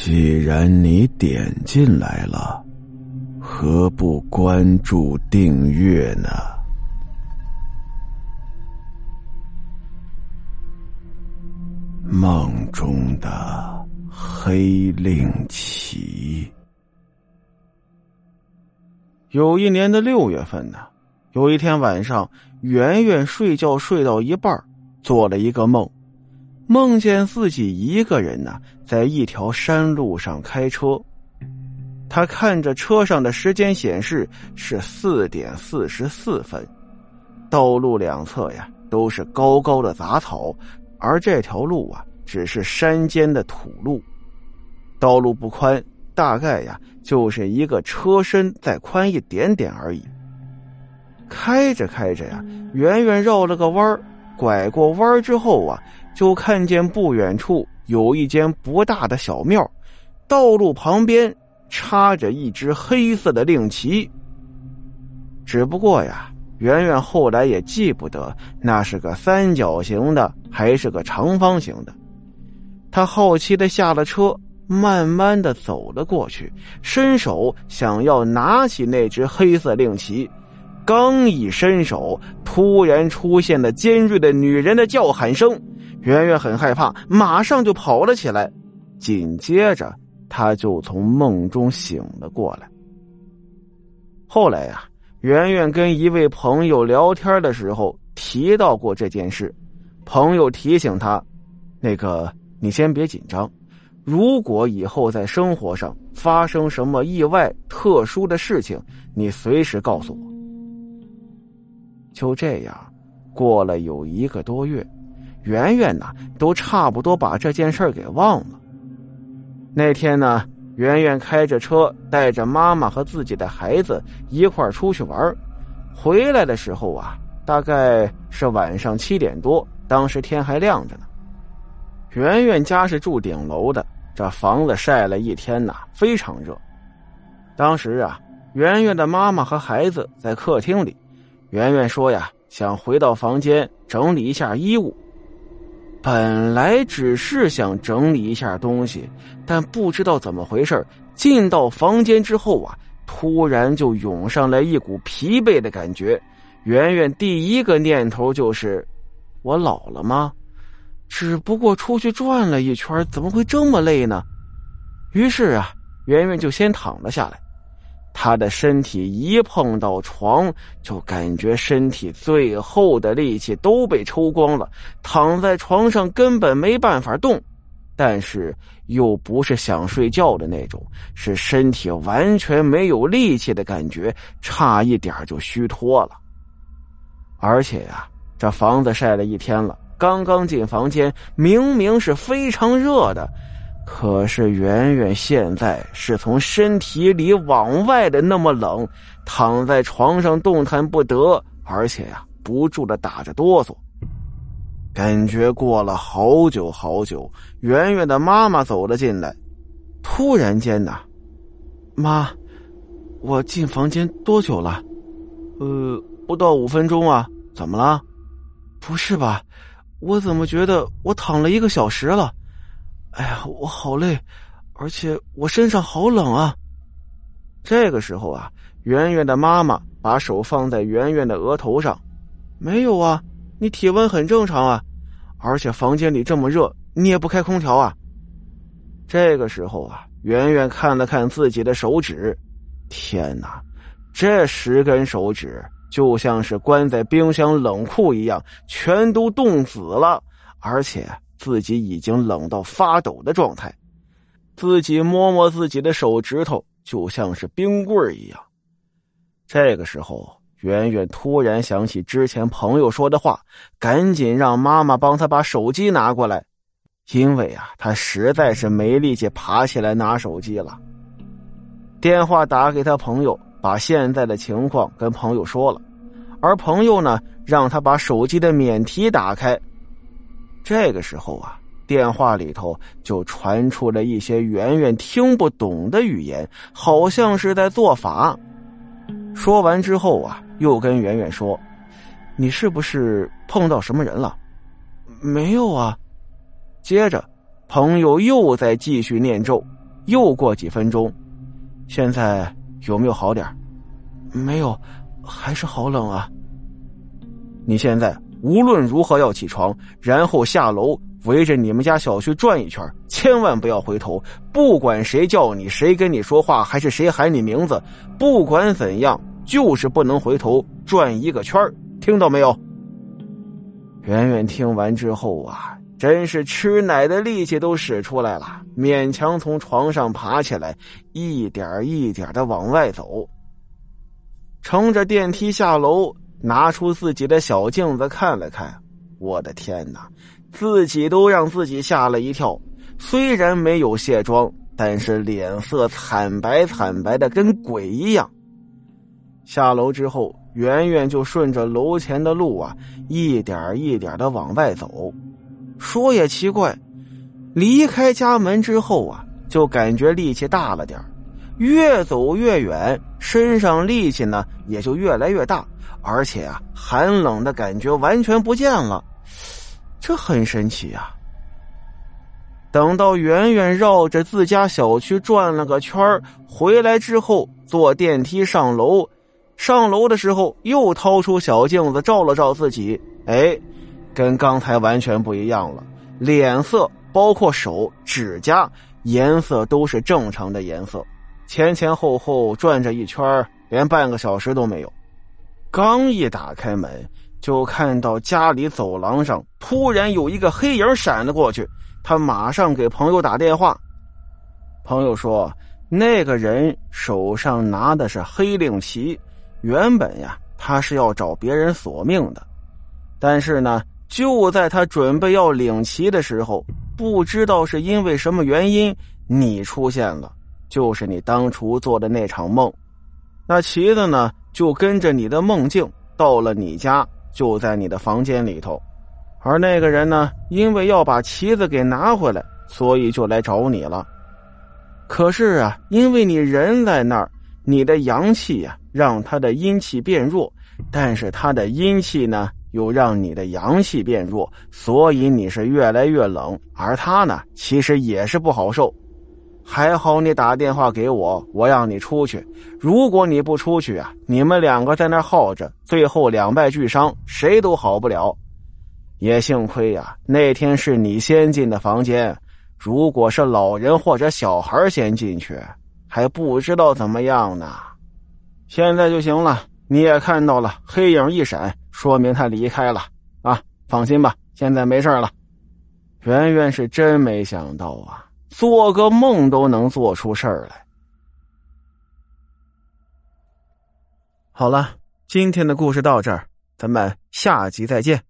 既然你点进来了，何不关注订阅呢？梦中的黑令旗。有一年的六月份呢，有一天晚上，圆圆睡觉睡到一半，做了一个梦，梦见自己一个人呢，在一条山路上开车。他看着车上的时间显示是四点四十四分，道路两侧呀都是高高的杂草。而这条路啊，只是山间的土路，道路不宽，大概呀就是一个车身再宽一点点而已。开着开着呀，圆圆绕了个弯拐过弯之后啊，就看见不远处有一间不大的小庙，道路旁边插着一只黑色的令旗。只不过呀。圆圆后来也记不得那是个三角形的还是个长方形的，他好奇的下了车，慢慢的走了过去，伸手想要拿起那只黑色令旗，刚一伸手，突然出现了尖锐的女人的叫喊声，圆圆很害怕，马上就跑了起来，紧接着他就从梦中醒了过来。后来呀。圆圆跟一位朋友聊天的时候提到过这件事，朋友提醒他：“那个，你先别紧张，如果以后在生活上发生什么意外、特殊的事情，你随时告诉我。”就这样，过了有一个多月，圆圆呢都差不多把这件事给忘了。那天呢。圆圆开着车，带着妈妈和自己的孩子一块出去玩回来的时候啊，大概是晚上七点多。当时天还亮着呢。圆圆家是住顶楼的，这房子晒了一天呐，非常热。当时啊，圆圆的妈妈和孩子在客厅里。圆圆说呀，想回到房间整理一下衣物。本来只是想整理一下东西，但不知道怎么回事进到房间之后啊，突然就涌上来一股疲惫的感觉。圆圆第一个念头就是：我老了吗？只不过出去转了一圈，怎么会这么累呢？于是啊，圆圆就先躺了下来。他的身体一碰到床，就感觉身体最后的力气都被抽光了，躺在床上根本没办法动，但是又不是想睡觉的那种，是身体完全没有力气的感觉，差一点就虚脱了。而且呀，这房子晒了一天了，刚刚进房间，明明是非常热的。可是圆圆现在是从身体里往外的那么冷，躺在床上动弹不得，而且呀不住的打着哆嗦。感觉过了好久好久，圆圆的妈妈走了进来，突然间呐，妈，我进房间多久了？呃，不到五分钟啊，怎么了？不是吧？我怎么觉得我躺了一个小时了？哎呀，我好累，而且我身上好冷啊！这个时候啊，圆圆的妈妈把手放在圆圆的额头上，没有啊，你体温很正常啊，而且房间里这么热，你也不开空调啊。这个时候啊，圆圆看了看自己的手指，天哪，这十根手指就像是关在冰箱冷库一样，全都冻死了，而且。自己已经冷到发抖的状态，自己摸摸自己的手指头，就像是冰棍一样。这个时候，圆圆突然想起之前朋友说的话，赶紧让妈妈帮他把手机拿过来，因为啊，他实在是没力气爬起来拿手机了。电话打给他朋友，把现在的情况跟朋友说了，而朋友呢，让他把手机的免提打开。这个时候啊，电话里头就传出了一些圆圆听不懂的语言，好像是在做法。说完之后啊，又跟圆圆说：“你是不是碰到什么人了？”“没有啊。”接着，朋友又在继续念咒，又过几分钟，现在有没有好点没有，还是好冷啊。你现在无论如何要起床，然后下楼围着你们家小区转一圈，千万不要回头。不管谁叫你，谁跟你说话，还是谁喊你名字，不管怎样，就是不能回头转一个圈听到没有？圆圆听完之后啊。真是吃奶的力气都使出来了，勉强从床上爬起来，一点一点的往外走。乘着电梯下楼，拿出自己的小镜子看了看，我的天哪，自己都让自己吓了一跳。虽然没有卸妆，但是脸色惨白惨白的，跟鬼一样。下楼之后，圆圆就顺着楼前的路啊，一点一点的往外走。说也奇怪，离开家门之后啊，就感觉力气大了点儿越走越远，身上力气呢也就越来越大，而且啊，寒冷的感觉完全不见了，这很神奇啊。等到圆圆绕着自家小区转了个圈回来之后，坐电梯上楼，上楼的时候又掏出小镜子照了照自己，哎。跟刚才完全不一样了，脸色包括手指甲颜色都是正常的颜色，前前后后转着一圈，连半个小时都没有。刚一打开门，就看到家里走廊上突然有一个黑影闪了过去，他马上给朋友打电话。朋友说，那个人手上拿的是黑令旗，原本呀，他是要找别人索命的，但是呢。就在他准备要领旗的时候，不知道是因为什么原因，你出现了，就是你当初做的那场梦。那旗子呢，就跟着你的梦境到了你家，就在你的房间里头。而那个人呢，因为要把旗子给拿回来，所以就来找你了。可是啊，因为你人在那儿，你的阳气呀，让他的阴气变弱，但是他的阴气呢？又让你的阳气变弱，所以你是越来越冷。而他呢，其实也是不好受。还好你打电话给我，我让你出去。如果你不出去啊，你们两个在那耗着，最后两败俱伤，谁都好不了。也幸亏呀，那天是你先进的房间。如果是老人或者小孩先进去，还不知道怎么样呢。现在就行了，你也看到了，黑影一闪。说明他离开了啊！放心吧，现在没事了。圆圆是真没想到啊，做个梦都能做出事儿来。好了，今天的故事到这儿，咱们下集再见。